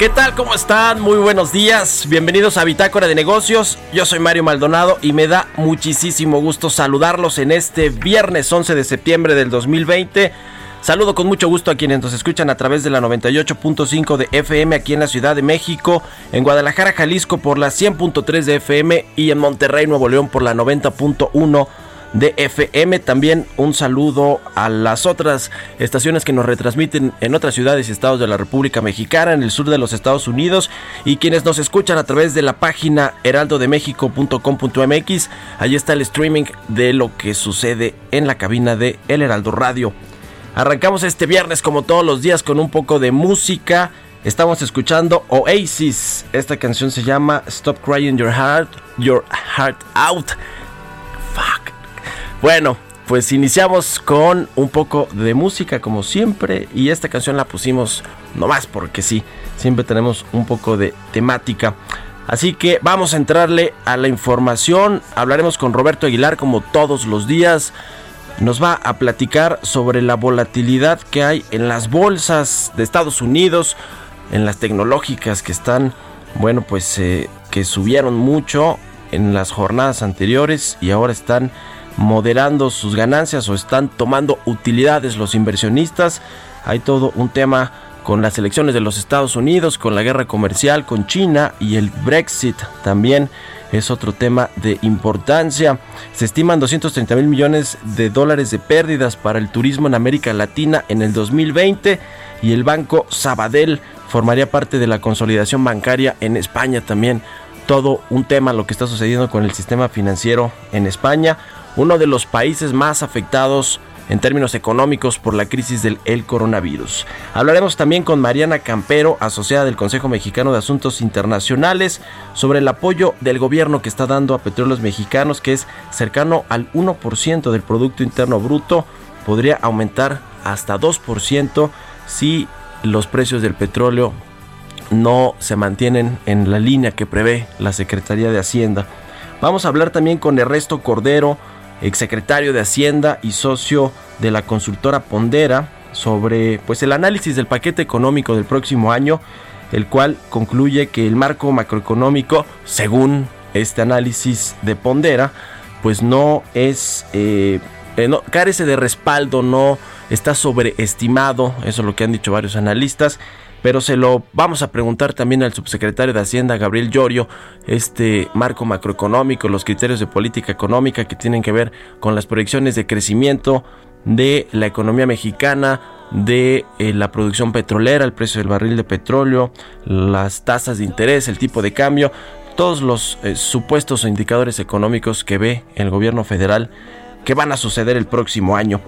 ¿Qué tal? ¿Cómo están? Muy buenos días. Bienvenidos a Bitácora de Negocios. Yo soy Mario Maldonado y me da muchísimo gusto saludarlos en este viernes 11 de septiembre del 2020. Saludo con mucho gusto a quienes nos escuchan a través de la 98.5 de FM aquí en la Ciudad de México, en Guadalajara, Jalisco por la 100.3 de FM y en Monterrey, Nuevo León por la 90.1 de FM. También un saludo a las otras estaciones que nos retransmiten en otras ciudades y estados de la República Mexicana, en el sur de los Estados Unidos y quienes nos escuchan a través de la página heraldodemexico.com.mx. Allí está el streaming de lo que sucede en la cabina de El Heraldo Radio. Arrancamos este viernes como todos los días con un poco de música. Estamos escuchando Oasis. Esta canción se llama Stop Crying Your Heart, Your Heart Out. Fuck. Bueno, pues iniciamos con un poco de música como siempre y esta canción la pusimos nomás porque sí, siempre tenemos un poco de temática. Así que vamos a entrarle a la información, hablaremos con Roberto Aguilar como todos los días. Nos va a platicar sobre la volatilidad que hay en las bolsas de Estados Unidos, en las tecnológicas que están, bueno, pues eh, que subieron mucho en las jornadas anteriores y ahora están moderando sus ganancias o están tomando utilidades los inversionistas. Hay todo un tema con las elecciones de los Estados Unidos, con la guerra comercial con China y el Brexit también es otro tema de importancia. Se estiman 230 mil millones de dólares de pérdidas para el turismo en América Latina en el 2020 y el banco Sabadell formaría parte de la consolidación bancaria en España también. Todo un tema lo que está sucediendo con el sistema financiero en España uno de los países más afectados en términos económicos por la crisis del el coronavirus. Hablaremos también con Mariana Campero, asociada del Consejo Mexicano de Asuntos Internacionales, sobre el apoyo del gobierno que está dando a petróleos mexicanos, que es cercano al 1% del Producto Interno Bruto, podría aumentar hasta 2% si los precios del petróleo no se mantienen en la línea que prevé la Secretaría de Hacienda. Vamos a hablar también con Ernesto Cordero, exsecretario de Hacienda y socio de la consultora Pondera, sobre pues el análisis del paquete económico del próximo año, el cual concluye que el marco macroeconómico, según este análisis de Pondera, pues no es eh, eh, no, carece de respaldo, no está sobreestimado, eso es lo que han dicho varios analistas pero se lo vamos a preguntar también al subsecretario de Hacienda, Gabriel Llorio, este marco macroeconómico, los criterios de política económica que tienen que ver con las proyecciones de crecimiento de la economía mexicana, de eh, la producción petrolera, el precio del barril de petróleo, las tasas de interés, el tipo de cambio, todos los eh, supuestos indicadores económicos que ve el gobierno federal que van a suceder el próximo año.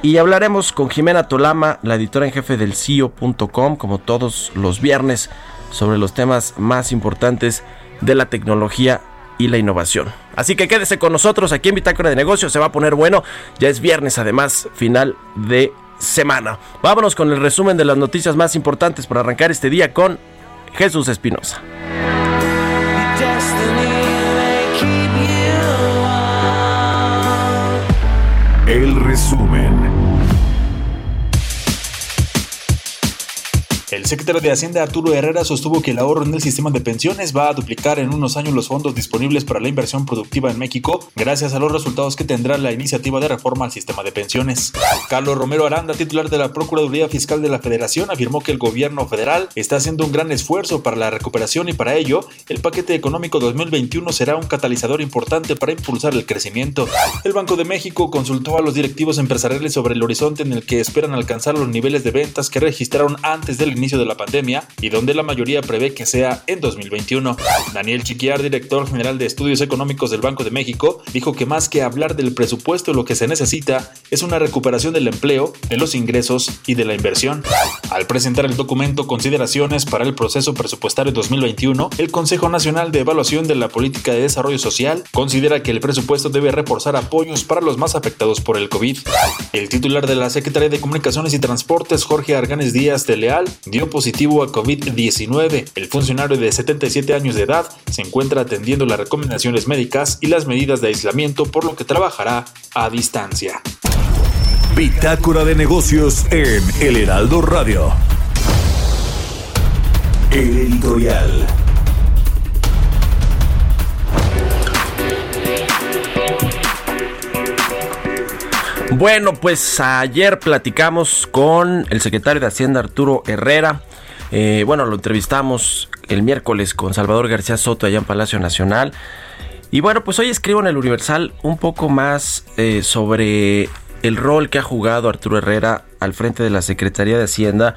Y hablaremos con Jimena Tolama, la editora en jefe del CIO.com, como todos los viernes, sobre los temas más importantes de la tecnología y la innovación. Así que quédese con nosotros aquí en Bitácora de Negocios, se va a poner bueno. Ya es viernes, además, final de semana. Vámonos con el resumen de las noticias más importantes para arrancar este día con Jesús Espinosa. Secretario de Hacienda Arturo Herrera sostuvo que el ahorro en el sistema de pensiones va a duplicar en unos años los fondos disponibles para la inversión productiva en México, gracias a los resultados que tendrá la iniciativa de reforma al sistema de pensiones. Carlos Romero Aranda, titular de la Procuraduría Fiscal de la Federación, afirmó que el gobierno federal está haciendo un gran esfuerzo para la recuperación y para ello, el paquete económico 2021 será un catalizador importante para impulsar el crecimiento. El Banco de México consultó a los directivos empresariales sobre el horizonte en el que esperan alcanzar los niveles de ventas que registraron antes del inicio de la pandemia y donde la mayoría prevé que sea en 2021. Daniel Chiquiar, director general de estudios económicos del Banco de México, dijo que más que hablar del presupuesto lo que se necesita es una recuperación del empleo, de los ingresos y de la inversión. Al presentar el documento Consideraciones para el proceso presupuestario 2021, el Consejo Nacional de Evaluación de la Política de Desarrollo Social considera que el presupuesto debe reforzar apoyos para los más afectados por el COVID. El titular de la Secretaría de Comunicaciones y Transportes, Jorge Arganes Díaz de Leal, dio positivo a COVID-19. El funcionario de 77 años de edad se encuentra atendiendo las recomendaciones médicas y las medidas de aislamiento, por lo que trabajará a distancia. Bitácora de negocios en El Heraldo Radio. El editorial. Bueno, pues ayer platicamos con el secretario de Hacienda Arturo Herrera. Eh, bueno, lo entrevistamos el miércoles con Salvador García Soto allá en Palacio Nacional. Y bueno, pues hoy escribo en el Universal un poco más eh, sobre el rol que ha jugado Arturo Herrera al frente de la Secretaría de Hacienda.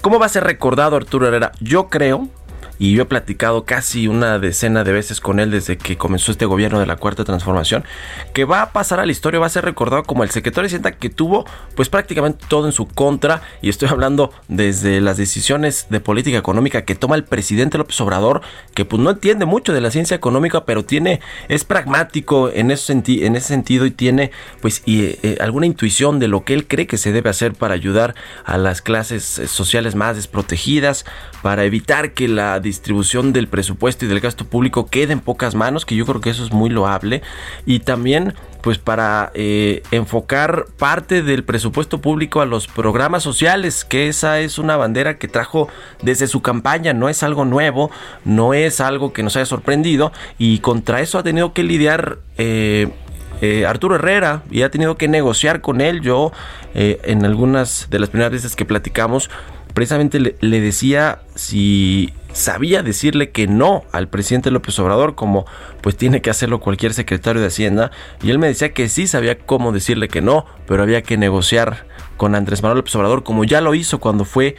¿Cómo va a ser recordado Arturo Herrera? Yo creo y yo he platicado casi una decena de veces con él desde que comenzó este gobierno de la Cuarta Transformación, que va a pasar a la historia, va a ser recordado como el secretario de Hacienda que tuvo pues prácticamente todo en su contra y estoy hablando desde las decisiones de política económica que toma el presidente López Obrador, que pues no entiende mucho de la ciencia económica, pero tiene es pragmático en ese, en ese sentido y tiene pues y, eh, alguna intuición de lo que él cree que se debe hacer para ayudar a las clases eh, sociales más desprotegidas, para evitar que la distribución del presupuesto y del gasto público quede en pocas manos, que yo creo que eso es muy loable, y también pues para eh, enfocar parte del presupuesto público a los programas sociales, que esa es una bandera que trajo desde su campaña, no es algo nuevo, no es algo que nos haya sorprendido, y contra eso ha tenido que lidiar eh, eh, Arturo Herrera y ha tenido que negociar con él. Yo en algunas de las primeras veces que platicamos, precisamente le, decía si sabía decirle que no al presidente López Obrador, como pues tiene que hacerlo cualquier secretario de Hacienda, y él me decía que sí sabía cómo decirle que no, pero había que negociar con Andrés Manuel López Obrador, como ya lo hizo cuando fue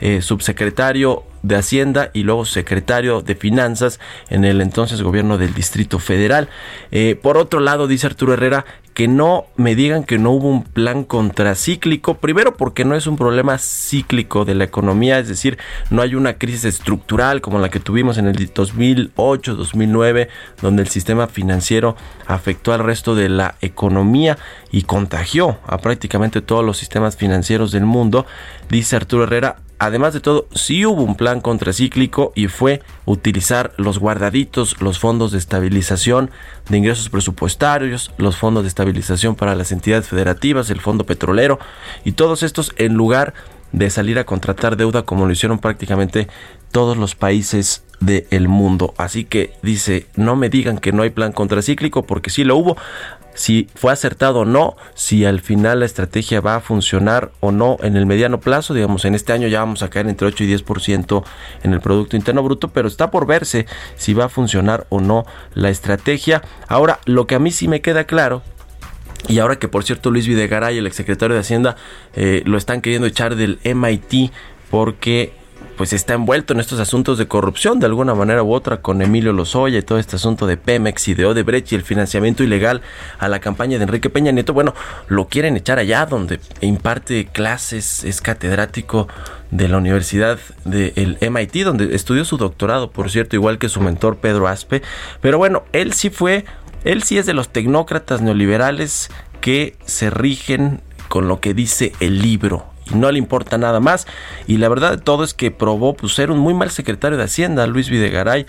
eh, subsecretario de Hacienda y luego secretario de Finanzas en el entonces gobierno del Distrito Federal. Eh, por otro lado, dice Arturo Herrera que no me digan que no hubo un plan contracíclico, primero porque no es un problema cíclico de la economía, es decir, no hay una crisis estructural como la que tuvimos en el 2008, 2009, donde el sistema financiero afectó al resto de la economía y contagió a prácticamente todos los sistemas financieros del mundo, dice Arturo Herrera, Además de todo, sí hubo un plan contracíclico y fue utilizar los guardaditos, los fondos de estabilización de ingresos presupuestarios, los fondos de estabilización para las entidades federativas, el fondo petrolero y todos estos en lugar de salir a contratar deuda como lo hicieron prácticamente todos los países del mundo. Así que dice, no me digan que no hay plan contracíclico porque sí lo hubo si fue acertado o no, si al final la estrategia va a funcionar o no en el mediano plazo, digamos, en este año ya vamos a caer entre 8 y 10% en el Producto Interno Bruto, pero está por verse si va a funcionar o no la estrategia. Ahora, lo que a mí sí me queda claro y ahora que por cierto Luis Videgaray, el exsecretario de Hacienda, eh, lo están queriendo echar del MIT porque pues está envuelto en estos asuntos de corrupción de alguna manera u otra con Emilio Lozoya y todo este asunto de Pemex y de Odebrecht y el financiamiento ilegal a la campaña de Enrique Peña Nieto, bueno, lo quieren echar allá donde imparte clases, es catedrático de la Universidad del MIT, donde estudió su doctorado, por cierto, igual que su mentor Pedro Aspe, pero bueno, él sí fue, él sí es de los tecnócratas neoliberales que se rigen con lo que dice el libro no le importa nada más. Y la verdad de todo es que probó pues, ser un muy mal secretario de Hacienda, Luis Videgaray.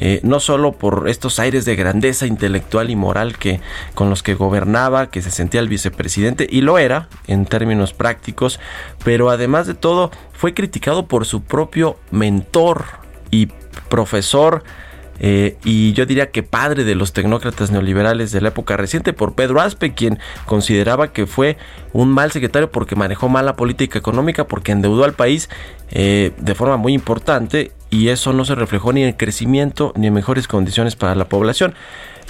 eh, no solo por estos aires de grandeza intelectual y moral que con los que gobernaba, que se sentía el vicepresidente, y lo era en términos prácticos, pero además de todo fue criticado por su propio mentor y profesor eh, y yo diría que padre de los tecnócratas neoliberales de la época reciente por Pedro Aspe, quien consideraba que fue un mal secretario porque manejó mal la política económica, porque endeudó al país eh, de forma muy importante y eso no se reflejó ni en crecimiento ni en mejores condiciones para la población.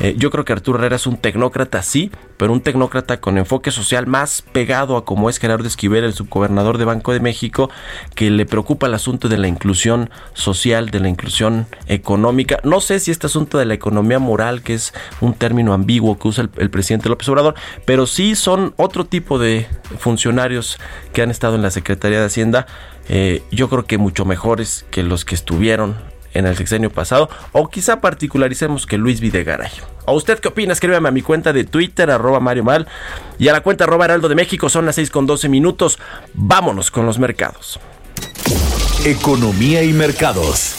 Eh, yo creo que Arturo Herrera es un tecnócrata, sí, pero un tecnócrata con enfoque social más pegado a como es Gerardo Esquivel, el subgobernador de Banco de México, que le preocupa el asunto de la inclusión social, de la inclusión económica. No sé si este asunto de la economía moral, que es un término ambiguo que usa el, presidente López Obrador, pero sí son otro tipo de funcionarios que han estado en la Secretaría de Hacienda. Eh, yo creo que mucho mejores que los que estuvieron en el sexenio pasado, o quizá particularicemos que Luis Videgaray. ¿O usted qué opina? Escríbame a mi cuenta de Twitter, arroba Mario Mal, y a la cuenta arroba Heraldo de México, son las 6 con 12 minutos. Vámonos con los mercados. Economía y mercados.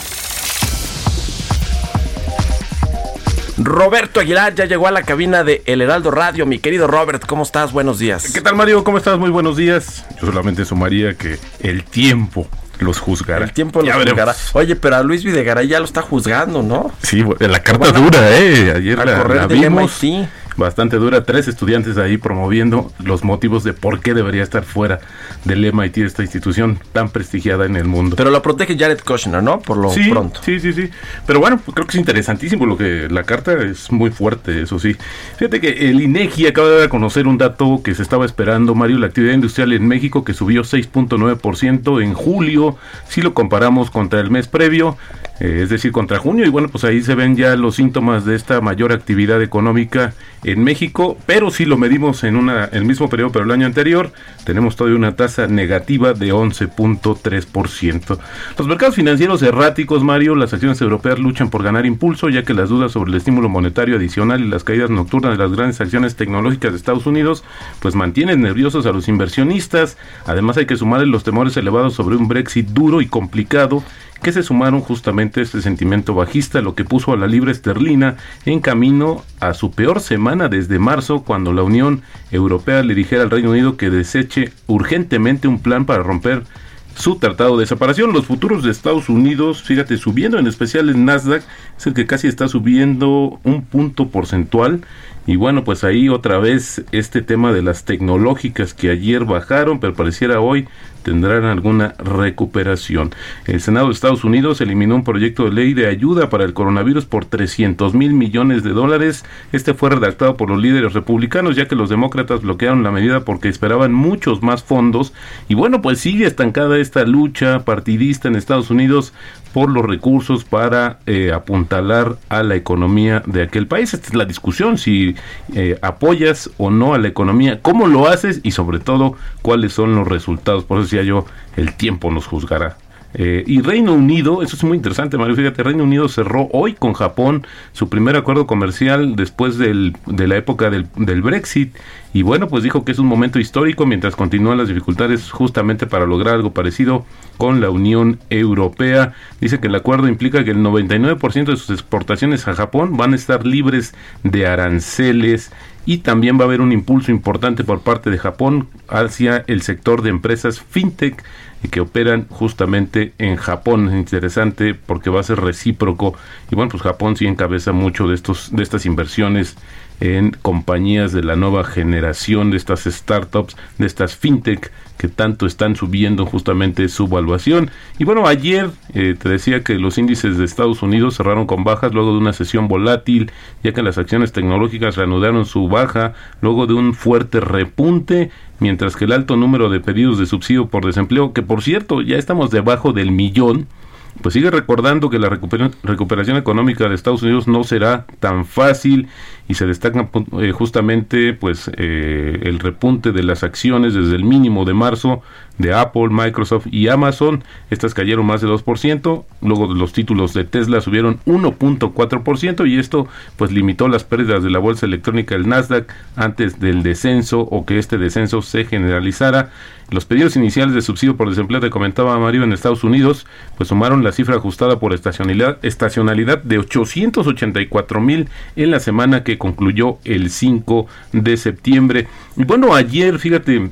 Roberto Aguilar ya llegó a la cabina de El Heraldo Radio. Mi querido Robert, ¿cómo estás? Buenos días. ¿Qué tal, Mario? ¿Cómo estás? Muy buenos días. Yo solamente sumaría que el tiempo los juzgará. El tiempo los juzgará. Oye, pero a Luis Videgaray ya lo está juzgando, ¿no? Sí, la carta dura, ¿eh? Ayer la, la vimos. Sí bastante dura. Tres estudiantes ahí promoviendo los motivos de por qué debería estar fuera del MIT, esta institución tan prestigiada en el mundo. Pero lo protege Jared Kushner, ¿no? Por lo pronto. Sí, sí, sí. Pero bueno, creo que es interesantísimo lo que la carta es muy fuerte, eso sí. Fíjate que el INEGI acaba de dar a conocer un dato que se estaba esperando, Mario, la actividad industrial en México que subió 6.9% en julio, si lo comparamos contra el mes previo. Eh, es decir, contra junio, y bueno, pues ahí se ven ya los síntomas de esta mayor actividad económica en México, pero si lo medimos en una, el mismo periodo, pero el año anterior, tenemos todavía una tasa negativa de 11.3%. Los mercados financieros erráticos, Mario, las acciones europeas luchan por ganar impulso, ya que las dudas sobre el estímulo monetario adicional y las caídas nocturnas de las grandes acciones tecnológicas de Estados Unidos, pues mantienen nerviosos a los inversionistas. Además hay que sumarle los temores elevados sobre un Brexit duro y complicado que se sumaron justamente a este sentimiento bajista, lo que puso a la libra esterlina en camino a su peor semana desde marzo, cuando la Unión Europea le dijera al Reino Unido que deseche urgentemente un plan para romper su tratado de separación. Los futuros de Estados Unidos, fíjate, subiendo en especial en Nasdaq, es el que casi está subiendo un punto porcentual. Y bueno, pues ahí otra vez este tema de las tecnológicas que ayer bajaron, pero pareciera hoy tendrán alguna recuperación. El Senado de Estados Unidos eliminó un proyecto de ley de ayuda para el coronavirus por 300 mil millones de dólares. Este fue redactado por los líderes republicanos, ya que los demócratas bloquearon la medida porque esperaban muchos más fondos. Y bueno, pues sigue estancada esta lucha partidista en Estados Unidos por los recursos para eh, apuntalar a la economía de aquel país. Esta es la discusión, si eh, apoyas o no a la economía, cómo lo haces y sobre todo cuáles son los resultados. Por eso decía yo, el tiempo nos juzgará. Eh, y Reino Unido, eso es muy interesante, Mario, fíjate, Reino Unido cerró hoy con Japón su primer acuerdo comercial después del, de la época del, del, Brexit. Y bueno, pues dijo que es un momento histórico mientras continúan las dificultades justamente para lograr algo parecido con la Unión Europea. Dice que el acuerdo implica que el 99% de sus exportaciones a Japón van a estar libres de aranceles y también va a haber un impulso importante por parte de Japón hacia el sector de empresas fintech que operan justamente en Japón. Es interesante porque va a ser recíproco y bueno, pues Japón sí encabeza mucho de estos de estas inversiones en compañías de la nueva generación, de estas startups, de estas fintech que tanto están subiendo justamente su valuación. Y bueno, ayer eh, te decía que los índices de Estados Unidos cerraron con bajas luego de una sesión volátil, ya que las acciones tecnológicas reanudaron su baja luego de un fuerte repunte, mientras que el alto número de pedidos de subsidio por desempleo, que por cierto ya estamos debajo del millón, pues sigue recordando que la recuperación, económica de Estados Unidos no será tan fácil y se destacan eh, justamente pues eh, el repunte de las acciones desde el mínimo de marzo de Apple, Microsoft y Amazon. Estas cayeron más de 2%. Luego los títulos de Tesla subieron 1.4% y esto pues limitó las pérdidas de la bolsa electrónica del Nasdaq antes del descenso o que este descenso se generalizara. Los pedidos iniciales de subsidio por desempleo, te comentaba Mario, en Estados Unidos, pues sumaron la cifra ajustada por estacionalidad, estacionalidad de 884 mil en la semana que concluyó el 5 de septiembre. Y bueno, ayer, fíjate,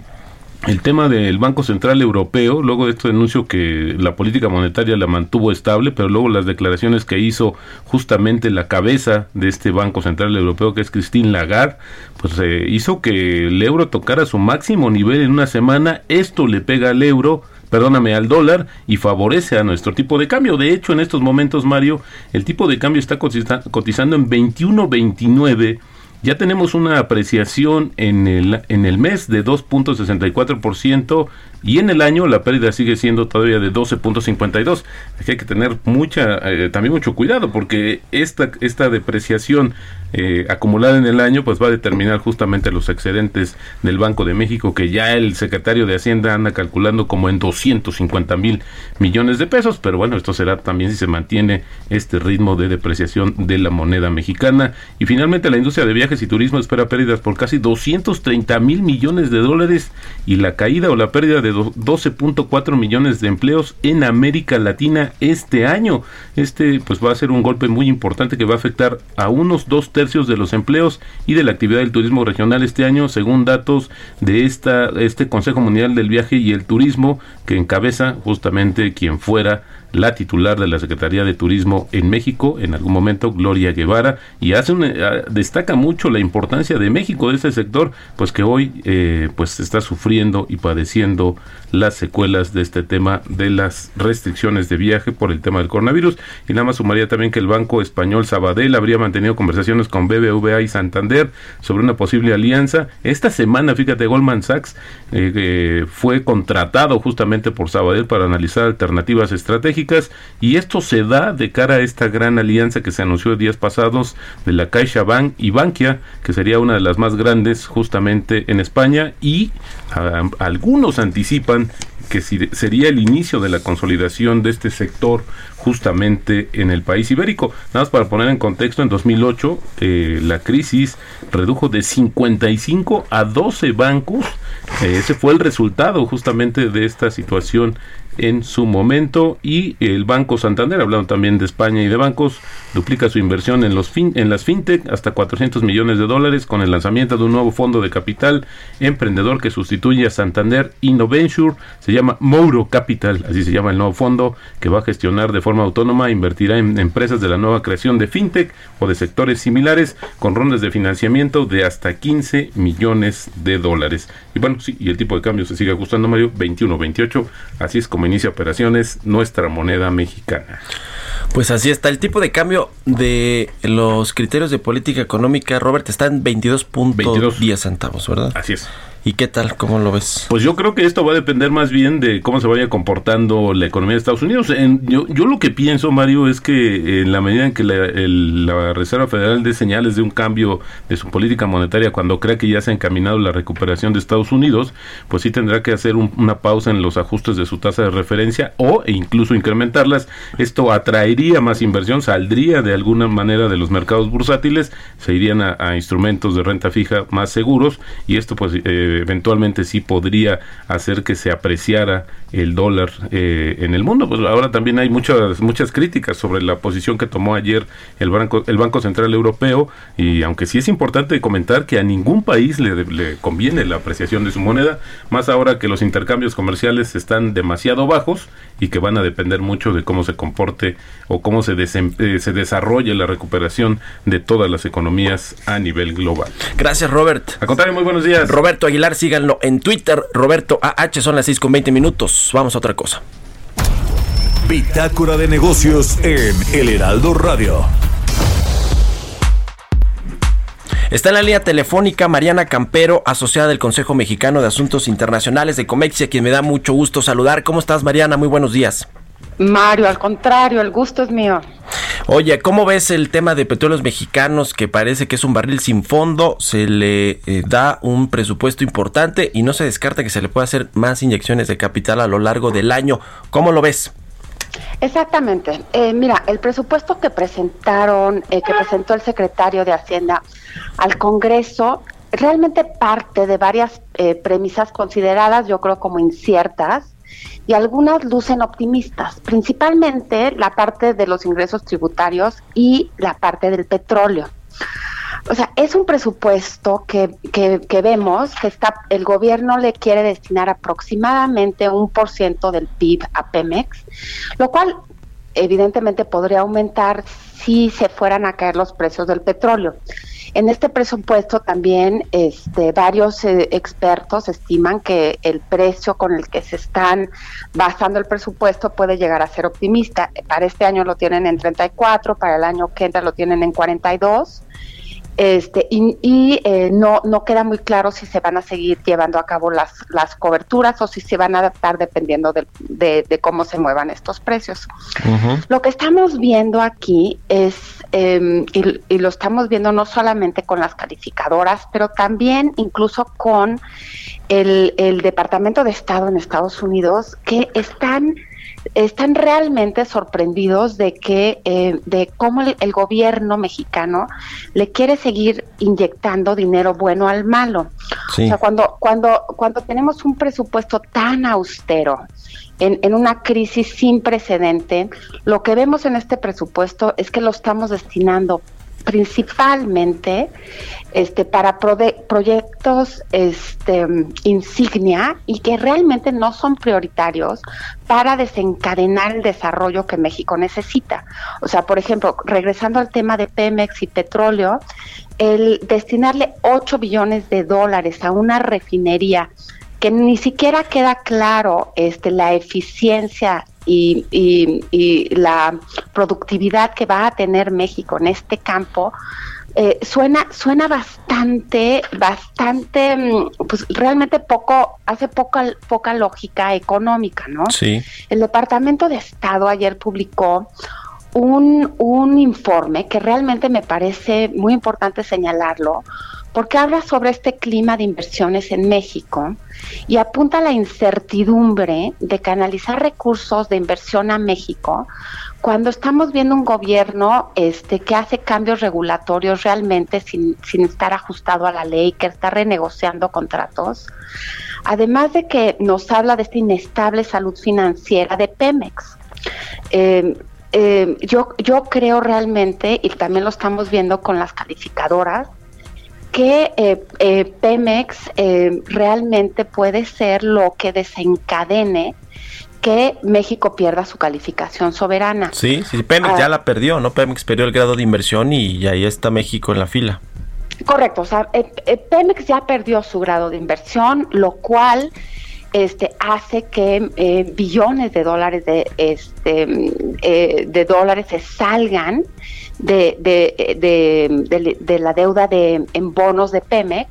el tema del Banco Central Europeo, luego de este anuncio que la política monetaria la mantuvo estable, pero luego las declaraciones que hizo justamente la cabeza de este Banco Central Europeo, que es Christine Lagarde, pues eh, hizo que el euro tocara su máximo nivel en una semana. Esto le pega al euro perdóname, al dólar y favorece a nuestro tipo de cambio. De hecho, en estos momentos, Mario, el tipo de cambio está cotizando en 21.29 ya tenemos una apreciación en el, en el mes de 2.64% y en el año la pérdida sigue siendo todavía de 12.52. Hay que tener mucha, eh, también mucho cuidado porque esta, esta depreciación eh, acumulada en el año pues va a determinar justamente los excedentes del Banco de México que ya el secretario de Hacienda anda calculando como en 250 mil millones de pesos, pero bueno, esto será también si se mantiene este ritmo de depreciación de la moneda mexicana. Y finalmente la industria de viajes y turismo espera pérdidas por casi 230 mil millones de dólares y la caída o la pérdida de 12.4 millones de empleos en América Latina este año. Este pues va a ser un golpe muy importante que va a afectar a unos dos tercios de los empleos y de la actividad del turismo regional este año, según datos de esta este Consejo Mundial del Viaje y el Turismo que encabeza justamente quien fuera la titular de la Secretaría de Turismo en México, en algún momento Gloria Guevara, y hace eh, destaca mucho la importancia de México, de ese sector, pues que hoy eh, pues está sufriendo y padeciendo las secuelas de este tema de las restricciones de viaje por el tema del coronavirus. Y nada más sumaría también que el Banco Español Sabadell habría mantenido conversaciones con BBVA y Santander sobre una posible alianza. Esta semana, fíjate, Goldman Sachs eh, fue contratado justamente por Sabadell para analizar alternativas estratégicas y esto se da de cara a esta gran alianza que se anunció días pasados de la Caixa Bank y Bankia, que sería una de las más grandes justamente en España y algunos anticipan que sería el inicio de la consolidación de este sector justamente en el país ibérico. Nada más para poner en contexto, en 2008 eh, la crisis redujo de 55 a 12 bancos. Eh, ese fue el resultado justamente de esta situación en su momento y el Banco Santander, hablando también de España y de bancos, duplica su inversión en, los fin, en las fintech hasta 400 millones de dólares con el lanzamiento de un nuevo fondo de capital emprendedor que sustituye a Santander Innoventure, se llama Mouro Capital, así se llama el nuevo fondo que va a gestionar de forma autónoma, invertirá en empresas de la nueva creación de fintech o de sectores similares con rondas de financiamiento de hasta 15 millones de dólares. Y bueno, sí, y el tipo de cambio se sigue ajustando, Mario, 21, 28, así es como inicia operaciones nuestra moneda mexicana. Pues así está. El tipo de cambio de los criterios de política económica, Robert, está en 22.10 centavos, ¿verdad? Así es. ¿Y qué tal? ¿Cómo lo ves? Pues yo creo que esto va a depender más bien de cómo se vaya comportando la economía de Estados Unidos. yo, yo, lo que pienso, Mario, es que en la medida en que la, Reserva Federal dé señales de un cambio de su política monetaria cuando crea que ya se ha encaminado la recuperación de Estados Unidos, pues sí tendrá que hacer una pausa en los ajustes de su tasa de referencia o e incluso incrementarlas. Esto atraería más inversión, saldría de alguna manera de los mercados bursátiles, se irían a, instrumentos de renta fija más seguros y esto pues... Eh, eventualmente sí podría hacer que se apreciara el dólar eh, en el mundo. Pues ahora también hay muchas muchas críticas sobre la posición que tomó ayer el Banco el Banco Central Europeo y aunque sí es importante comentar que a ningún país le, le conviene la apreciación de su moneda, más ahora que los intercambios comerciales están demasiado bajos y que van a depender mucho de cómo se comporte o cómo se, eh, se desarrolle la recuperación de todas las economías a nivel global. Gracias, Robert. A contrario, muy buenos días. Roberto Aguilar, síganlo en Twitter, Roberto AH, son las 6 con 20 minutos. Vamos a otra cosa. Bitácora de negocios en El Heraldo Radio. Está en la línea telefónica Mariana Campero, asociada del Consejo Mexicano de Asuntos Internacionales de Comexia, quien me da mucho gusto saludar. ¿Cómo estás, Mariana? Muy buenos días. Mario, al contrario, el gusto es mío. Oye, ¿cómo ves el tema de petróleos mexicanos que parece que es un barril sin fondo? Se le eh, da un presupuesto importante y no se descarta que se le pueda hacer más inyecciones de capital a lo largo del año. ¿Cómo lo ves? Exactamente. Eh, mira, el presupuesto que presentaron, eh, que presentó el secretario de Hacienda al Congreso, realmente parte de varias premisas consideradas, yo creo, como inciertas y algunas lucen optimistas, principalmente la parte de los ingresos tributarios y la parte del petróleo. O sea, es un presupuesto que, que, vemos que está, el gobierno le quiere destinar aproximadamente un por ciento del PIB a Pemex, lo cual evidentemente podría aumentar si se fueran a caer los precios del petróleo. En este presupuesto también este, varios eh, expertos estiman que el precio con el que se están basando el presupuesto puede llegar a ser optimista. Para este año lo tienen en 34, para el año que entra lo tienen en 42 este, y, eh, no, no queda muy claro si se van a seguir llevando a cabo las, las coberturas o si se van a adaptar dependiendo de, de, cómo se muevan estos precios. Lo que estamos viendo aquí es, em, y, y, lo estamos viendo no solamente con las calificadoras, pero también incluso con el, el Departamento de Estado en Estados Unidos, que están están realmente sorprendidos de que eh, de cómo el, gobierno mexicano le quiere seguir inyectando dinero bueno al malo. O sea, cuando cuando cuando tenemos un presupuesto tan austero en, en, una crisis sin precedente, lo que vemos en este presupuesto es que lo estamos destinando principalmente este, para proyectos este, insignia y que realmente no son prioritarios para desencadenar el desarrollo que México necesita. O sea, por ejemplo, regresando al tema de Pemex y petróleo, el destinarle 8 billones de dólares a una refinería que ni siquiera queda claro este, la eficiencia y, la productividad que va a tener México en este campo, eh, suena suena bastante bastante mm, pues realmente poco hace poca poca lógica económica no sí. El departamento de Estado ayer publicó un, un informe que realmente me parece muy importante señalarlo porque habla sobre este clima de inversiones en México y apunta a la incertidumbre de canalizar recursos de inversión a México cuando estamos viendo un gobierno este que hace cambios regulatorios realmente sin, sin estar ajustado a la ley, que está renegociando contratos, además de que nos habla de esta inestable salud financiera de Pemex. Eh, eh, yo, yo creo realmente, y también lo estamos viendo con las calificadoras, que eh, eh, Pemex eh, realmente puede ser lo que desencadene que México pierda su calificación soberana. Sí, sí, Pemex ya ah. la perdió, ¿no? Pemex perdió el grado de inversión y, ahí está México en la fila. Correcto, o sea, Pemex ya perdió su grado de inversión, lo cual este hace que billones de dólares de este de dólares se salgan de, de, de, la deuda de, en bonos de Pemex.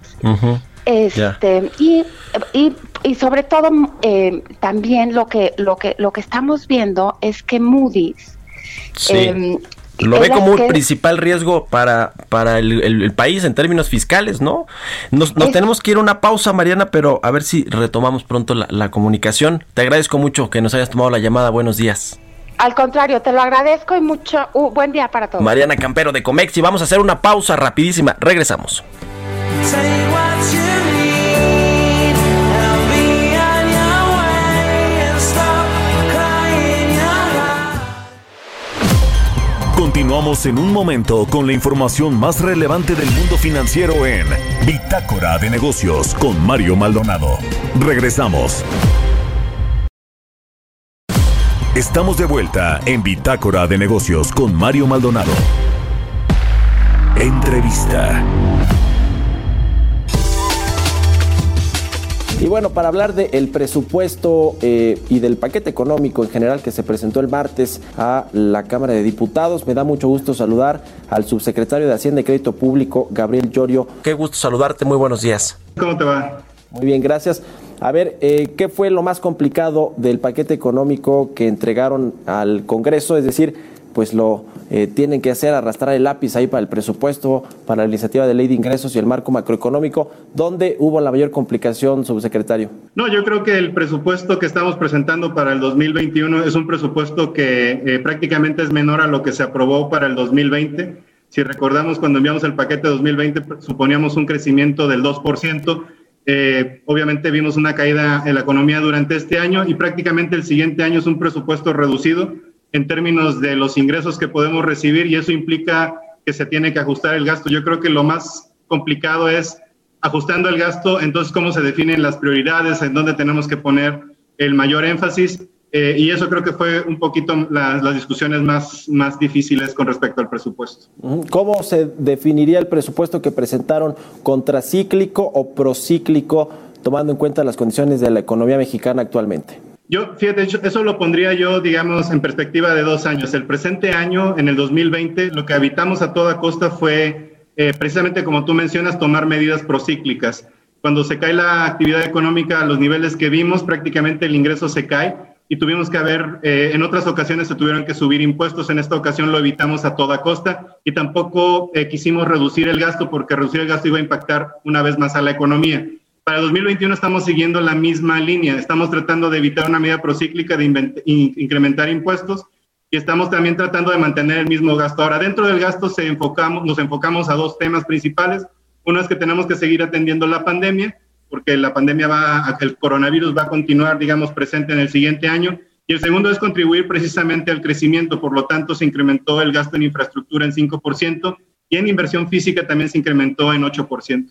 Este, y, y, sobre todo eh, también lo que, lo, que, lo que estamos viendo es que Moody's em, lo ve como un principal riesgo para, para el, país en términos fiscales, ¿no? Nos, tenemos que ir a una pausa, Mariana, pero a ver si retomamos pronto la, la comunicación. Te agradezco mucho que nos hayas tomado la llamada. Buenos días. Al contrario, te lo agradezco y mucho uh, buen día para todos. Mariana Campero de Comex y vamos a hacer una pausa rapidísima. Regresamos. Continuamos en un momento con la información más relevante del mundo financiero en Bitácora de Negocios con Mario Maldonado. Regresamos. Estamos de vuelta en Bitácora de Negocios con Mario Maldonado. Entrevista. Y bueno, para hablar del presupuesto eh, y del paquete económico en general que se presentó el martes a la Cámara de Diputados, me da mucho gusto saludar al subsecretario de Hacienda y Crédito Público, Gabriel Llorio. Qué gusto saludarte, muy buenos días. ¿Cómo te va? Muy bien, gracias. A ver, eh, ¿qué fue lo más complicado del paquete económico que entregaron al Congreso? Es decir, pues lo eh, tienen que hacer, arrastrar el lápiz ahí para el presupuesto, para la iniciativa de ley de ingresos y el marco macroeconómico. ¿Dónde hubo la mayor complicación, subsecretario? No, yo creo que el presupuesto que estamos presentando para el 2021 es un presupuesto que eh, prácticamente es menor a lo que se aprobó para el 2020. Si recordamos, cuando enviamos el paquete 2020, suponíamos un crecimiento del 2%. Eh, obviamente vimos una caída en la economía durante este año y prácticamente el siguiente año es un presupuesto reducido en términos de los ingresos que podemos recibir y eso implica que se tiene que ajustar el gasto. Yo creo que lo más complicado es ajustando el gasto, entonces cómo se definen las prioridades, en dónde tenemos que poner el mayor énfasis. Eh, y eso creo que fue un poquito las discusiones más, más difíciles con respecto al presupuesto. ¿Cómo se definiría el presupuesto que presentaron contracíclico o procíclico, tomando en cuenta las condiciones de la economía mexicana actualmente? Yo, fíjate, eso lo pondría yo, digamos, en perspectiva de dos años. El presente año, en el 2020, lo que habitamos a toda costa fue, eh, precisamente como tú mencionas, tomar medidas procíclicas. Cuando se cae la actividad económica a los niveles que vimos, prácticamente el ingreso se cae y tuvimos que haber, eh, en otras ocasiones se tuvieron que subir impuestos, en esta ocasión lo evitamos a toda costa y tampoco eh, quisimos reducir el gasto porque reducir el gasto iba a impactar una vez más a la economía. Para 2021 estamos siguiendo la misma línea. Estamos tratando de evitar una medida procíclica de incrementar impuestos y estamos también tratando de mantener el mismo gasto. Ahora, dentro del gasto se enfocamos, nos enfocamos a dos temas principales. Uno es que tenemos que seguir atendiendo la pandemia, porque la pandemia va, el coronavirus va a continuar, digamos, presente en el siguiente año. Y el segundo es contribuir precisamente al crecimiento. Por lo tanto, se incrementó el gasto en infraestructura en 5% y en inversión física también se incrementó en 8%.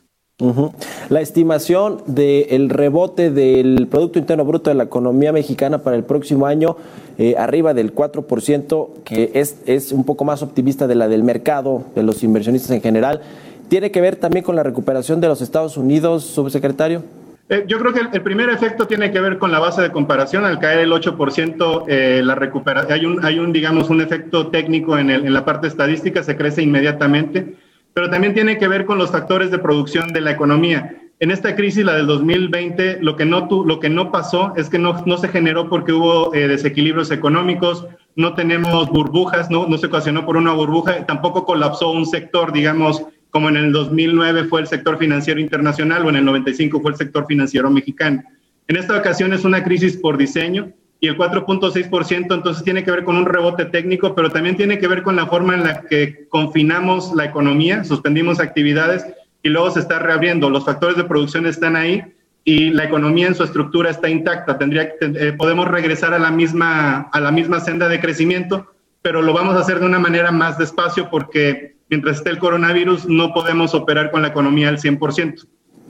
La estimación del rebote del Producto Interno Bruto de la economía mexicana para el próximo año, eh, arriba del 4%, que es, es un poco más optimista de la del mercado, de los inversionistas en general, ¿tiene que ver también con la recuperación de los Estados Unidos, subsecretario? Eh, yo creo que el, primer efecto tiene que ver con la base de comparación. Al caer el 8%, eh, la recuperación, hay un, hay un, digamos, un efecto técnico en, el, en la parte estadística, se crece inmediatamente pero también tiene que ver con los factores de producción de la economía. En esta crisis, la del 2020, lo que no, lo que no pasó es que no, no se generó porque hubo eh, desequilibrios económicos, no tenemos burbujas, no, no se ocasionó por una burbuja, tampoco colapsó un sector, digamos, como en el 2009 fue el sector financiero internacional o en el 95 fue el sector financiero mexicano. En esta ocasión es una crisis por diseño y el 4.6% entonces tiene que ver con un rebote técnico, pero también tiene que ver con la forma en la que confinamos la economía, suspendimos actividades y luego se está reabriendo. Los factores de producción están ahí y la economía en su estructura está intacta. Tendría, eh, podemos regresar a la, misma, a la misma senda de crecimiento, pero lo vamos a hacer de una manera más despacio porque mientras esté el coronavirus no podemos operar con la economía al 100%.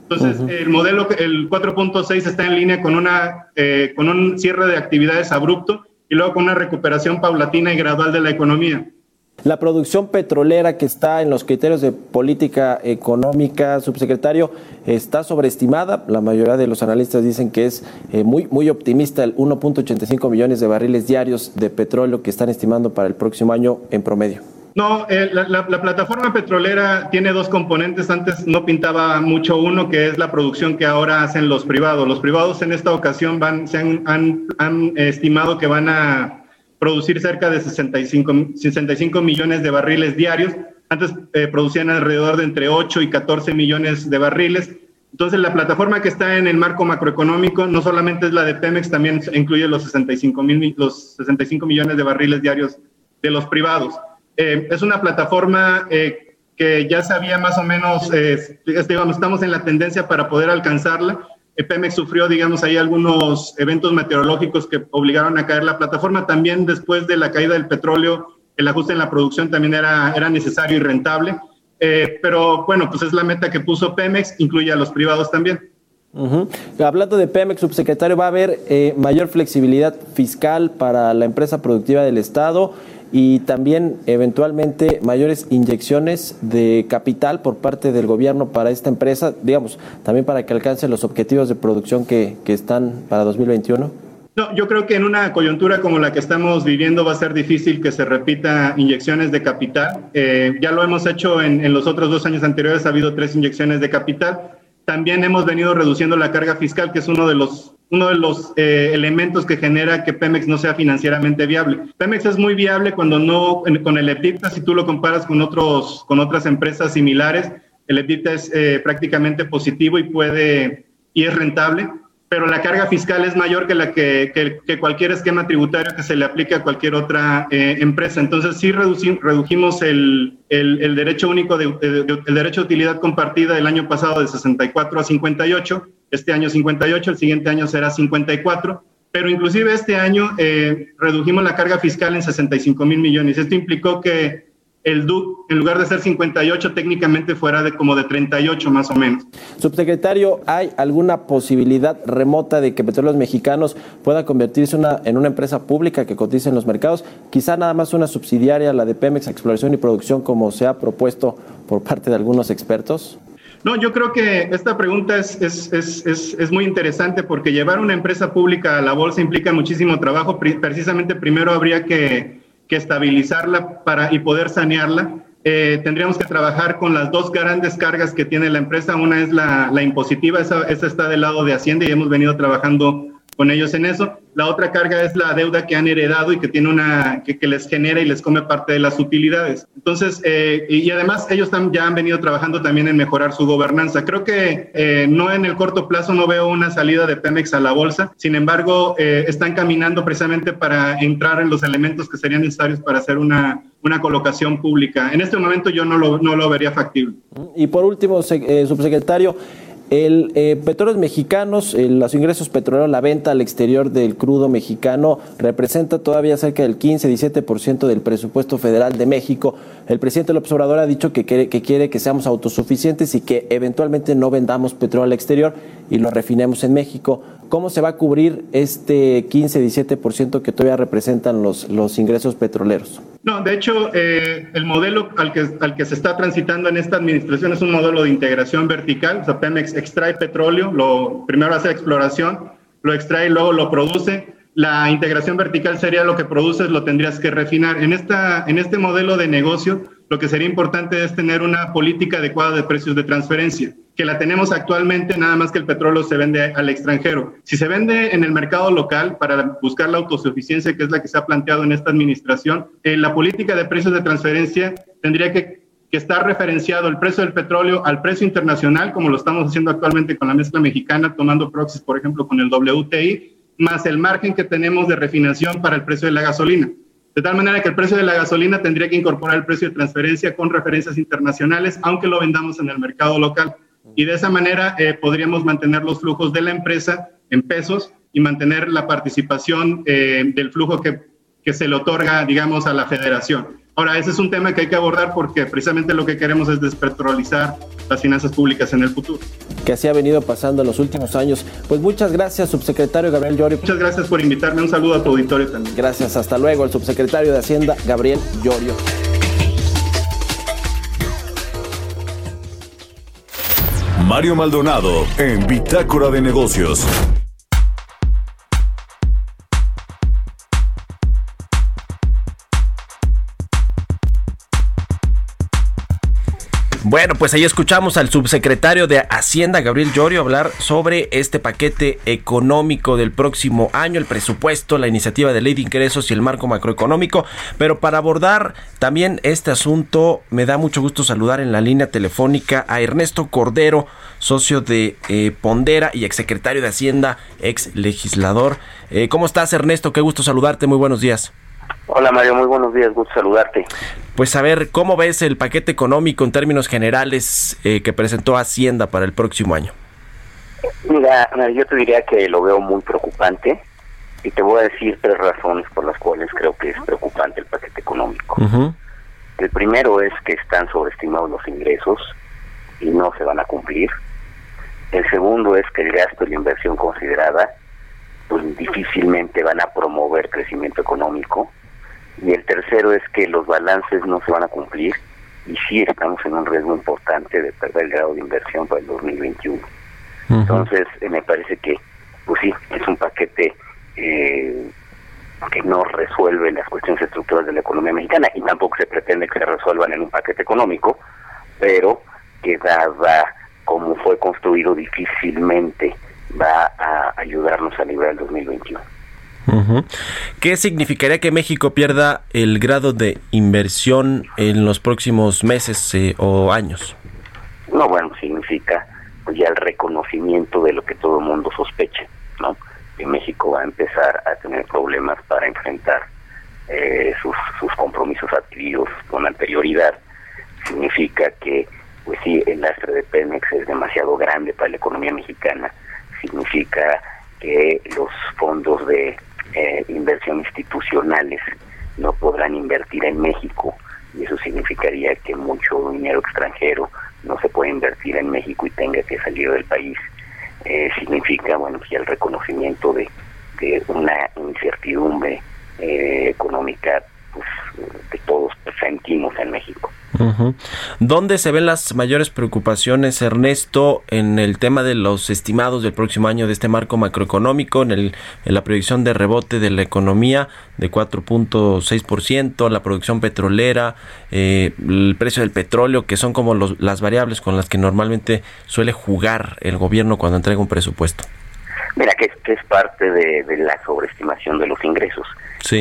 Entonces, el modelo, el 4.6 está en línea con, una, eh, con un cierre de actividades abrupto y luego con una recuperación paulatina y gradual de la economía. La producción petrolera que está en los criterios de política económica, subsecretario, está sobreestimada. La mayoría de los analistas dicen que es eh, muy, muy optimista el 1.85 millones de barriles diarios de petróleo que están estimando para el próximo año en promedio. No, eh, la, plataforma petrolera tiene dos componentes. Antes no pintaba mucho uno, que es la producción que ahora hacen los privados. Los privados en esta ocasión van, se han, estimado que van a producir cerca de 65, 65 millones de barriles diarios. Antes eh, producían alrededor de entre 8 y 14 millones de barriles. Entonces, la plataforma que está en el marco macroeconómico no solamente es la de Pemex, también incluye los 65, mil, los 65 millones de barriles diarios de los privados. Eh, es una plataforma eh, que ya sabía más o menos, eh, digamos, estamos en la tendencia para poder alcanzarla. Pemex sufrió, digamos, ahí algunos eventos meteorológicos que obligaron a caer la plataforma. También después de la caída del petróleo, el ajuste en la producción también era, era necesario y rentable. pero bueno, pues es la meta que puso Pemex, incluye a los privados también. Hablando de Pemex, subsecretario, ¿va a haber mayor flexibilidad fiscal para la empresa productiva del Estado? Y también eventualmente mayores inyecciones de capital por parte del gobierno para esta empresa, digamos, también para que alcance los objetivos de producción que, que están para 2021? No, yo creo que en una coyuntura como la que estamos viviendo va a ser difícil que se repita inyecciones de capital. Eh, ya lo hemos hecho en, en, los otros dos años anteriores, ha habido tres inyecciones de capital. también hemos venido reduciendo la carga fiscal, que es uno de los uno de los eh, elementos que genera que Pemex no sea financieramente viable. Pemex es muy viable cuando no, con el EBITDA, si tú lo comparas con, otros, con otras empresas similares, el EBITDA es eh, prácticamente positivo y puede, y es rentable, pero la carga fiscal es mayor que la que, que, cualquier esquema tributario que se le aplique a cualquier otra eh, empresa. Entonces sí redujimos el, el, el, derecho único, de, el derecho de utilidad compartida el año pasado de 64 a 58 este año 58, el siguiente año será 54, pero inclusive este año eh, redujimos la carga fiscal en 65 mil millones. Esto implicó que el DUC, en lugar de ser 58, técnicamente fuera de como de 38 más o menos. Subsecretario, ¿hay alguna posibilidad remota de que Petróleos Mexicanos pueda convertirse en una empresa pública que cotice en los mercados? Quizá nada más una subsidiaria, la de Pemex Exploración y Producción, como se ha propuesto por parte de algunos expertos. No, yo creo que esta pregunta es, es, es, es, muy interesante porque llevar una empresa pública a la bolsa implica muchísimo trabajo. Precisamente primero habría que, que estabilizarla para, y poder sanearla. Eh, tendríamos que trabajar con las dos grandes cargas que tiene la empresa. Una es la, la impositiva, esa, esa, está del lado de Hacienda y hemos venido trabajando con ellos en eso. La otra carga es la deuda que han heredado y que tiene una que, que les genera y les come parte de las utilidades. Entonces, eh, y, además ellos ya han venido trabajando también en mejorar su gobernanza. Creo que eh, no en el corto plazo no veo una salida de Pemex a la bolsa. Sin embargo, eh, están caminando precisamente para entrar en los elementos que serían necesarios para hacer una, una colocación pública. En este momento yo no lo, no lo vería factible. Y por último, subsecretario, el eh, petróleos mexicanos, los ingresos petroleros, la venta al exterior del crudo mexicano representa todavía cerca del 15-17% del presupuesto federal de México. El presidente López Obrador ha dicho que quiere, que quiere que seamos autosuficientes y que eventualmente no vendamos petróleo al exterior y lo refinemos en México. ¿Cómo se va a cubrir este 15-17% que todavía representan los, los ingresos petroleros? No, de hecho, eh, el modelo al que, al que se está transitando en esta administración es un modelo de integración vertical. O sea, Pemex extrae petróleo, lo, primero hace exploración, lo extrae y luego lo produce. La integración vertical sería lo que produces, lo tendrías que refinar. En, esta, en este modelo de negocio, lo que sería importante es tener una política adecuada de precios de transferencia, que la tenemos actualmente, nada más que el petróleo se vende al extranjero. Si se vende en el mercado local para buscar la autosuficiencia, que es la que se ha planteado en esta administración, eh, la política de precios de transferencia tendría que, que estar referenciado el precio del petróleo al precio internacional, como lo estamos haciendo actualmente con la mezcla mexicana, tomando proxies, por ejemplo, con el WTI, más el margen que tenemos de refinación para el precio de la gasolina. De tal manera que el precio de la gasolina tendría que incorporar el precio de transferencia con referencias internacionales, aunque lo vendamos en el mercado local. Y de esa manera eh, podríamos mantener los flujos de la empresa en pesos y mantener la participación eh, del flujo que, que se le otorga, digamos, a la federación. Ahora, ese es un tema que hay que abordar porque precisamente lo que queremos es despetrolizar las finanzas públicas en el futuro. Que así ha venido pasando en los últimos años. Pues muchas gracias, subsecretario Gabriel Llorio. Muchas gracias por invitarme. Un saludo a tu auditorio también. Gracias, hasta luego. El subsecretario de Hacienda, Gabriel Llorio. Mario Maldonado en Bitácora de Negocios. Bueno, pues ahí escuchamos al subsecretario de Hacienda, Gabriel Llorio, hablar sobre este paquete económico del próximo año, el presupuesto, la iniciativa de ley de ingresos y el marco macroeconómico. Pero para abordar también este asunto, me da mucho gusto saludar en la línea telefónica a Ernesto Cordero, socio de eh, Pondera y exsecretario de Hacienda, ex legislador. Eh, ¿Cómo estás, Ernesto? Qué gusto saludarte. Muy buenos días. Hola Mario, muy buenos días, gusto saludarte. Pues a ver, ¿cómo ves el paquete económico en términos generales eh, que presentó Hacienda para el próximo año? Mira, yo te diría que lo veo muy preocupante y te voy a decir tres razones por las cuales creo que es preocupante el paquete económico. El primero es que están sobreestimados los ingresos y no se van a cumplir. El segundo es que el gasto y la inversión considerada pues difícilmente van a promover crecimiento económico y el tercero es que los balances no se van a cumplir y sí estamos en un riesgo importante de perder el grado de inversión para el 2021. Entonces, eh, me parece que, pues sí, es un paquete eh, que no resuelve las cuestiones estructurales de la economía mexicana y tampoco se pretende que se resuelvan en un paquete económico, pero que dada como fue construido difícilmente va a ayudarnos a librar el 2021. ¿Qué significaría que México pierda el grado de inversión en los próximos meses eh, o años? No, bueno, significa pues ya el reconocimiento de lo que todo el mundo sospecha, ¿no? Que México va a empezar a tener problemas para enfrentar eh, sus, sus compromisos adquiridos con anterioridad. Significa que, pues sí, el lastre de Pemex es demasiado grande para la economía mexicana. Significa que los fondos de eh, inversión institucionales no podrán invertir en México y eso significaría que mucho dinero extranjero no se puede invertir en México y tenga que salir del país. Eh, significa, bueno, ya el reconocimiento de, de una incertidumbre eh, económica pues, que todos sentimos en México. ¿Dónde se ven las mayores preocupaciones, Ernesto, en el tema de los estimados del próximo año de este marco macroeconómico, en, el, la proyección de rebote de la economía de 4.6%, la producción petrolera, eh, el precio del petróleo, que son como las variables con las que normalmente suele jugar el gobierno cuando entrega un presupuesto? Mira, que, es parte de, la sobreestimación de los ingresos.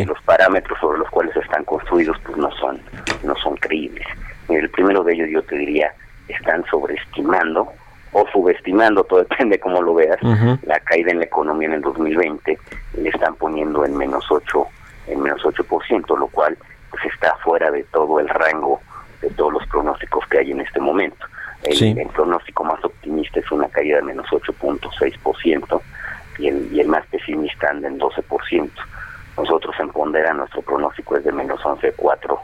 Los parámetros sobre los cuales están construidos pues no son, no son creíbles. El primero de ellos yo te diría, están sobreestimando o subestimando, todo depende cómo lo veas, la caída en la economía en el 2020, le están poniendo en menos 8, en menos 8%, lo cual pues está fuera de todo el rango de todos los pronósticos que hay en este momento. El, el pronóstico más optimista es una caída de menos 8.6% y el, y el más pesimista anda en 12%. Nosotros en Pondera nuestro pronóstico es de menos 11.4%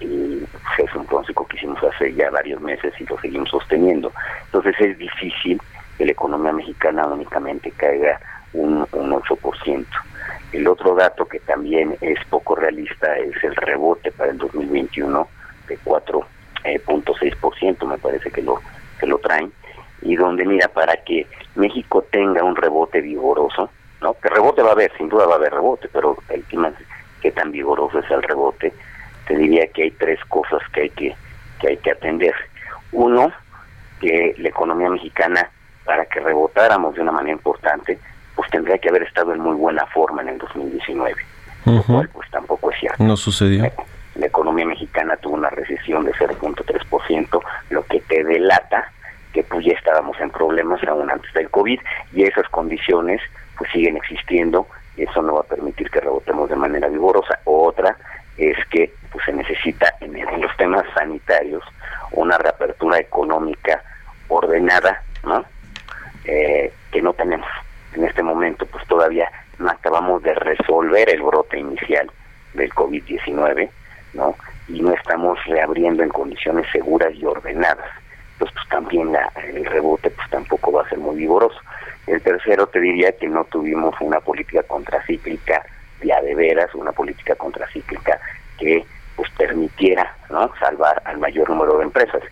y es un pronóstico que hicimos hace ya varios meses y lo seguimos sosteniendo. Entonces es difícil que la economía mexicana únicamente caiga un, un 8%. El otro dato que también es poco realista es el rebote para el 2021 de 4.6%, me parece que lo, que lo traen, y donde mira, para que México tenga un rebote vigoroso, ¿no? Que rebote va a haber, sin duda va a haber rebote, pero el tema qué tan vigoroso es el rebote, te diría que hay tres cosas que hay que, que hay que atender. Uno, que la economía mexicana, para que rebotáramos de una manera importante, pues tendría que haber estado en muy buena forma en el 2019, lo cual pues tampoco es cierto. No sucedió. La, la economía mexicana tuvo una recesión de 0.3%, lo que te delata que pues ya estábamos en problemas aún antes del COVID y esas condiciones pues siguen existiendo y eso no va a permitir que rebotemos de manera vigorosa. Otra es que pues se necesita en, los temas sanitarios una reapertura económica ordenada, ¿no? Eh, que no tenemos en este momento, pues todavía no acabamos de resolver el brote inicial del COVID-19, ¿no? Y no estamos reabriendo en condiciones seguras y ordenadas. Entonces, pues también la, el rebote pues tampoco va a ser muy vigoroso. El tercero te diría que no tuvimos una política contracíclica ya de veras, una política contracíclica que pues permitiera ¿no? salvar al mayor número de empresas.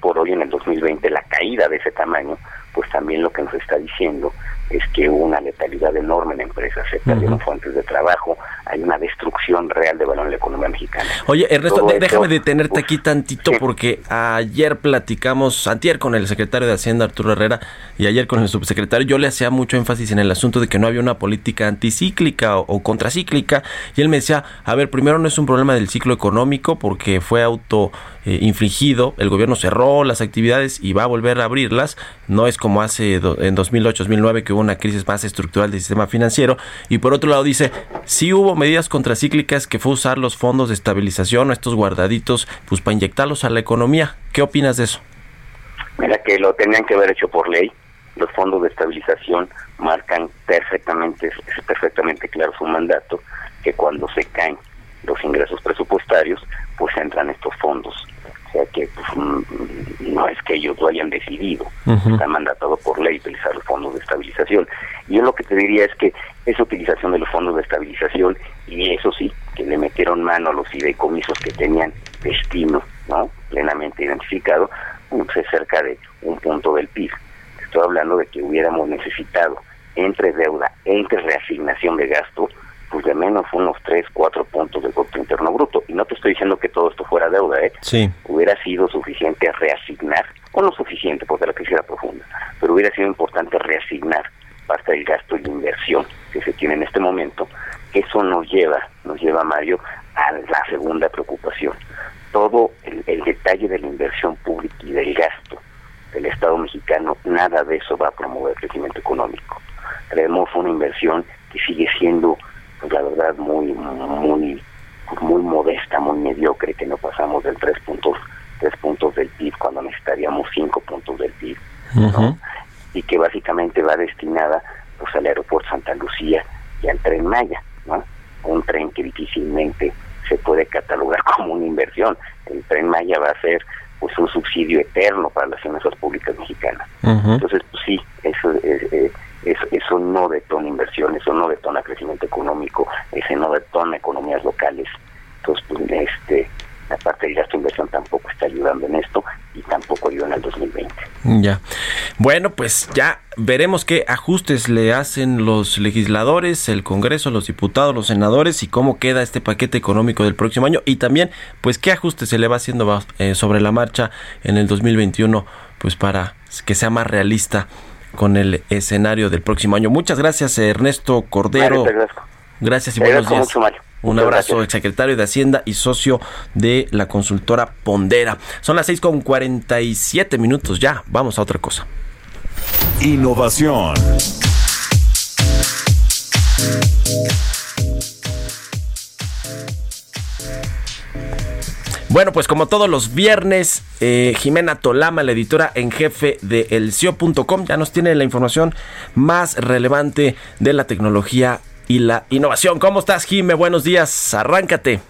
Por hoy en el 2020 la caída de ese tamaño, pues también lo que nos está diciendo es que hubo una letalidad enorme en empresas, se perdieron fuentes de trabajo, hay una destrucción real de valor en la economía mexicana. Oye, Ernesto, déjame detenerte aquí tantito porque ayer platicamos, antier con el secretario de Hacienda, Arturo Herrera, y ayer con el subsecretario, yo le hacía mucho énfasis en el asunto de que no había una política anticíclica o, contracíclica, y él me decía, a ver, primero no es un problema del ciclo económico porque fue auto eh, infligido, el gobierno cerró las actividades y va a volver a abrirlas, no es como hace en 2008-2009 que hubo una crisis más estructural del sistema financiero, y por otro lado dice, sí hubo medidas contracíclicas que fue usar los fondos de estabilización, estos guardaditos, pues para inyectarlos a la economía. ¿Qué opinas de eso? Mira que lo tenían que haber hecho por ley. Los fondos de estabilización marcan perfectamente, es perfectamente claro su mandato, que cuando se caen los ingresos presupuestarios, pues entran estos fondos. Sea que pues, mm, no es que ellos lo hayan decidido, está mandatado por ley utilizar los fondos de estabilización. Yo lo que te diría es que esa utilización de los fondos de estabilización, y eso sí, que le metieron mano a los fideicomisos que tenían destino ¿no? plenamente identificado, pues es cerca de un punto del PIB. Estoy hablando de que hubiéramos necesitado entre deuda, entre reasignación de gasto, pues de menos unos 3, 4 puntos de Producto Interno Bruto. Y no te estoy diciendo que todo esto fuera deuda, ¿eh? Sí. Hubiera sido suficiente reasignar, o no suficiente porque la crisis era profunda, pero hubiera sido importante reasignar parte del gasto y la inversión que se tiene en este momento. Eso nos lleva, nos lleva, Mario, a la segunda preocupación. Todo el, el detalle de la inversión pública y del gasto del Estado mexicano, nada de eso va a promover crecimiento económico. Creemos una inversión que sigue siendo, pues, la verdad, muy, muy, muy modesta, muy mediocre, que no pasamos del 3 puntos, tres puntos del PIB cuando necesitaríamos 5 puntos del PIB, ¿no? y que básicamente va destinada pues al aeropuerto Santa Lucía y al tren Maya, ¿no? Un tren que difícilmente se puede catalogar como una inversión. El tren Maya va a ser pues un subsidio eterno para las finanzas públicas mexicanas. Entonces, pues sí, eso, eh, eso, eso no detona inversión, eso no detona crecimiento económico, ese no detona economías locales. Entonces, pues, este, la parte del gasto de inversión tampoco está ayudando en esto y tampoco ayuda en el 2020. Ya. Bueno, pues ya veremos qué ajustes le hacen los legisladores, el Congreso, los diputados, los senadores y cómo queda este paquete económico del próximo año y también pues qué ajustes se le va haciendo eh, sobre la marcha en el 2021 pues para que sea más realista con el escenario del próximo año. Muchas gracias Ernesto Cordero. Gracias y buenos días. Un abrazo, el secretario de Hacienda y socio de la consultora Pondera. Son las 6 con 47 minutos ya. Vamos a otra cosa. Innovación. Bueno, pues como todos los viernes, eh, Jimena Tolama, la editora en jefe de elcio.com, ya nos tiene la información más relevante de la tecnología y la innovación. ¿Cómo estás, Jime? Buenos días. Arráncate.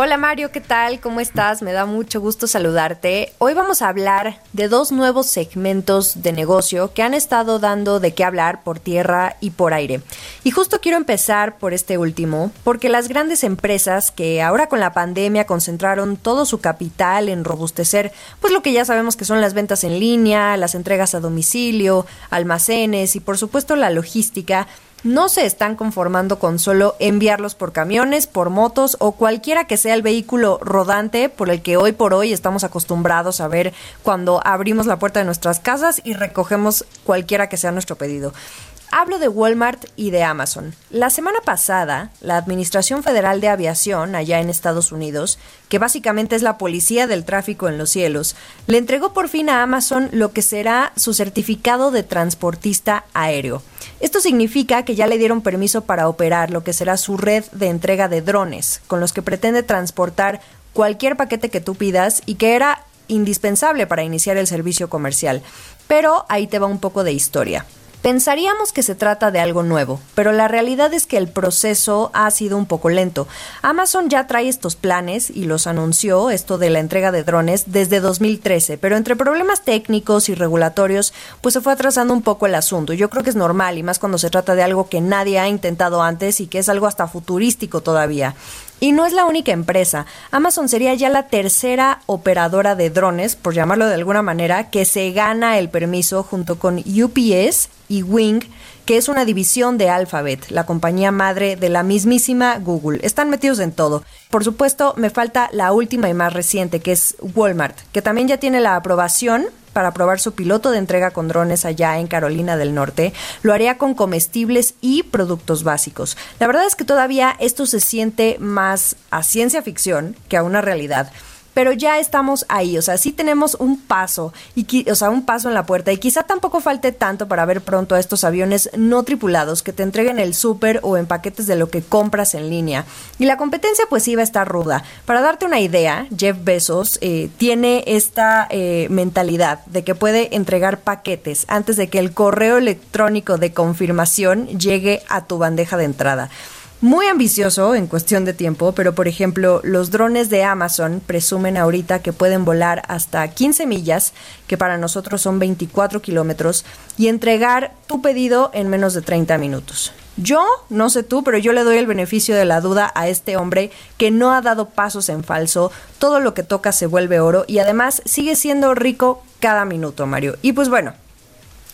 Hola Mario, ¿qué tal? ¿Cómo estás? Me da mucho gusto saludarte. Hoy vamos a hablar de dos nuevos segmentos de negocio que han estado dando de qué hablar por tierra y por aire. Y justo quiero empezar por este último, porque las grandes empresas que ahora con la pandemia concentraron todo su capital en robustecer, pues lo que ya sabemos que son las ventas en línea, las entregas a domicilio, almacenes y por supuesto la logística, no se están conformando con solo enviarlos por camiones, por motos o cualquiera que sea el vehículo rodante por el que hoy por hoy estamos acostumbrados a ver cuando abrimos la puerta de nuestras casas y recogemos cualquiera que sea nuestro pedido. Hablo de Walmart y de Amazon. La semana pasada, la Administración Federal de Aviación, allá en Estados Unidos, que básicamente es la policía del tráfico en los cielos, le entregó por fin a Amazon lo que será su certificado de transportista aéreo. Esto significa que ya le dieron permiso para operar lo que será su red de entrega de drones, con los que pretende transportar cualquier paquete que tú pidas y que era indispensable para iniciar el servicio comercial. Pero ahí te va un poco de historia. Pensaríamos que se trata de algo nuevo, pero la realidad es que el proceso ha sido un poco lento. Amazon ya trae estos planes y los anunció, esto de la entrega de drones, desde 2013, pero entre problemas técnicos y regulatorios, pues se fue atrasando un poco el asunto. Yo creo que es normal, y más cuando se trata de algo que nadie ha intentado antes y que es algo hasta futurístico todavía. Y no es la única empresa. Amazon sería ya la tercera operadora de drones, por llamarlo de alguna manera, que se gana el permiso junto con UPS y Wing, que es una división de Alphabet, la compañía madre de la mismísima Google. Están metidos en todo. Por supuesto, me falta la última y más reciente, que es Walmart, que también ya tiene la aprobación para probar su piloto de entrega con drones allá en Carolina del Norte, lo haría con comestibles y productos básicos. La verdad es que todavía esto se siente más a ciencia ficción que a una realidad pero ya estamos ahí, o sea, sí tenemos un paso, y, o sea, un paso en la puerta y quizá tampoco falte tanto para ver pronto a estos aviones no tripulados que te entreguen el súper o en paquetes de lo que compras en línea. Y la competencia pues iba a estar ruda. Para darte una idea, Jeff Bezos eh, tiene esta eh, mentalidad de que puede entregar paquetes antes de que el correo electrónico de confirmación llegue a tu bandeja de entrada muy ambicioso en cuestión de tiempo, pero por ejemplo, los drones de Amazon presumen ahorita que pueden volar hasta 15 millas, que para nosotros son 24 kilómetros, y entregar tu pedido en menos de 30 minutos. Yo, no sé tú, pero yo le doy el beneficio de la duda a este hombre que no ha dado pasos en falso, todo lo que toca se vuelve oro y además sigue siendo rico cada minuto, Mario. Y pues bueno,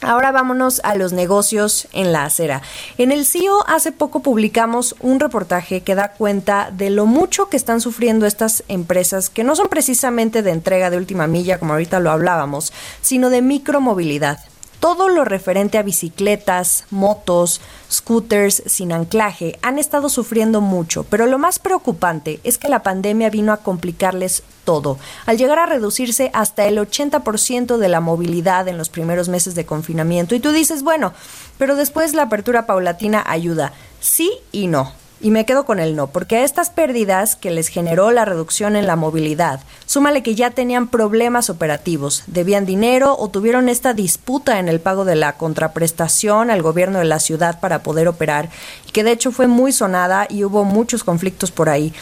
Ahora vámonos a los negocios en la acera. En el CIO hace poco publicamos un reportaje que da cuenta de lo mucho que están sufriendo estas empresas que no son precisamente de entrega de última milla, como ahorita lo hablábamos, sino de micromovilidad todo lo referente a bicicletas, motos, scooters sin anclaje han estado sufriendo mucho, pero lo más preocupante es que la pandemia vino a complicarles todo, al llegar a reducirse hasta el 80% de la movilidad en los primeros meses de confinamiento. Y tú dices, bueno, pero después la apertura paulatina ayuda. Sí y no. Y me quedo con el no, porque a estas pérdidas que les generó la reducción en la movilidad, súmale que ya tenían problemas operativos, debían dinero o tuvieron esta disputa en el pago de la contraprestación al gobierno de la ciudad para poder operar, que de hecho fue muy sonada y hubo muchos conflictos por ahí.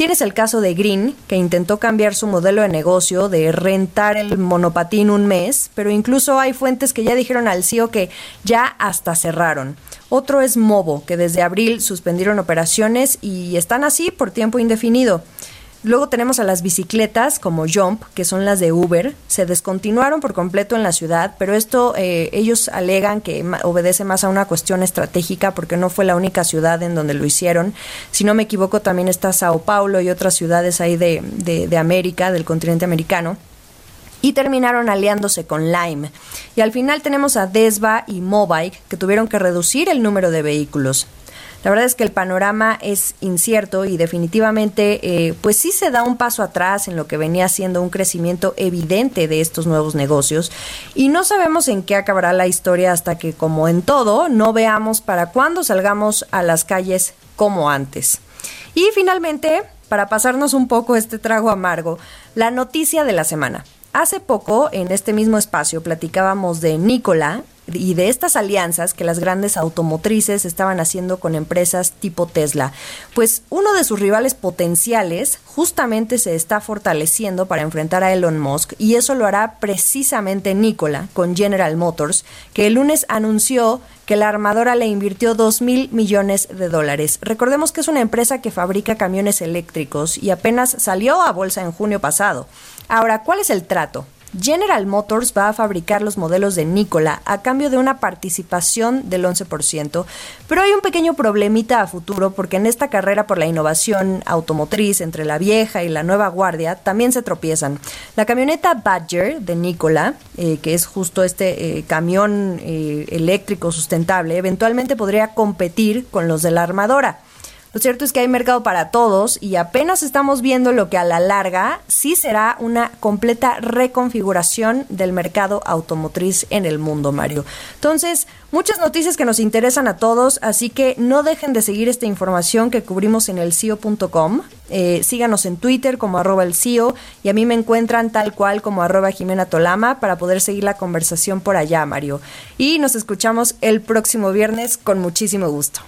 Tienes el caso de Green, que intentó cambiar su modelo de negocio de rentar el monopatín un mes, pero incluso hay fuentes que ya dijeron al CEO que ya hasta cerraron. Otro es Movo, que desde abril suspendieron operaciones y están así por tiempo indefinido. Luego tenemos a las bicicletas como Jump, que son las de Uber. Se descontinuaron por completo en la ciudad, pero esto eh, ellos alegan que obedece más a una cuestión estratégica porque no fue la única ciudad en donde lo hicieron. Si no me equivoco, también está Sao Paulo y otras ciudades ahí de, de América, del continente americano y terminaron aliándose con Lime. Y al final tenemos a Desva y Mobike que tuvieron que reducir el número de vehículos. La verdad es que el panorama es incierto y definitivamente eh, pues sí se da un paso atrás en lo que venía siendo un crecimiento evidente de estos nuevos negocios y no sabemos en qué acabará la historia hasta que como en todo no veamos para cuándo salgamos a las calles como antes. Y finalmente, para pasarnos un poco este trago amargo, la noticia de la semana. Hace poco, en este mismo espacio, platicábamos de Nicola, y de estas alianzas que las grandes automotrices estaban haciendo con empresas tipo Tesla. Pues uno de sus rivales potenciales justamente se está fortaleciendo para enfrentar a Elon Musk y eso lo hará precisamente Nikola con General Motors, que el lunes anunció que la armadora le invirtió 2 mil millones de dólares. Recordemos que es una empresa que fabrica camiones eléctricos y apenas salió a bolsa en junio pasado. Ahora, ¿cuál es el trato? General Motors va a fabricar los modelos de Nikola a cambio de una participación del 11%, pero hay un pequeño problemita a futuro porque en esta carrera por la innovación automotriz entre la vieja y la nueva guardia también se tropiezan. La camioneta Badger de Nikola, eh, que es justo este eh, camión eh, eléctrico sustentable, eventualmente podría competir con los de la armadora. Lo cierto es que hay mercado para todos y apenas estamos viendo lo que a la larga sí será una completa reconfiguración del mercado automotriz en el mundo, Mario. Entonces, muchas noticias que nos interesan a todos, así que no dejen de seguir esta información que cubrimos en el CIO.com. Eh, síganos en Twitter como arroba el CIO y a mí me encuentran tal cual como arroba Jimena Tolama para poder seguir la conversación por allá, Mario. Y nos escuchamos el próximo viernes con muchísimo gusto.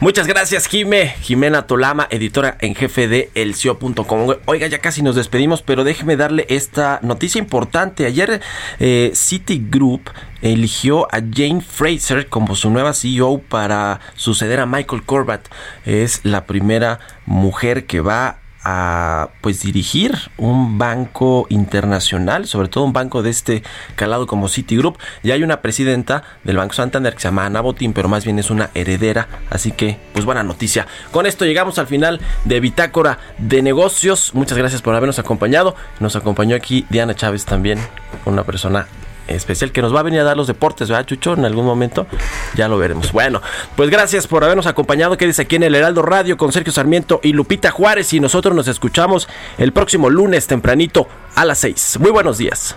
Muchas gracias, Jime. Jimena Tolama, editora en jefe de elcio.com. Oiga, ya casi nos despedimos, pero déjeme darle esta noticia importante. Ayer eh, Citigroup eligió a Jane Fraser como su nueva CEO para suceder a Michael Corbett. Es la primera mujer que va a pues dirigir un banco internacional, sobre todo un banco de este calado como Citigroup. Ya hay una presidenta del Banco Santander que se llama Ana Botín, pero más bien es una heredera, así que pues buena noticia. Con esto llegamos al final de Bitácora de Negocios. Muchas gracias por habernos acompañado. Nos acompañó aquí Diana Chávez también, una persona especial que nos va a venir a dar los deportes, ¿verdad, Chucho? En algún momento ya lo veremos. Bueno, pues gracias por habernos acompañado. Quédese aquí en el Heraldo Radio con Sergio Sarmiento y Lupita Juárez y nosotros nos escuchamos el próximo lunes tempranito a las 6. Muy buenos días.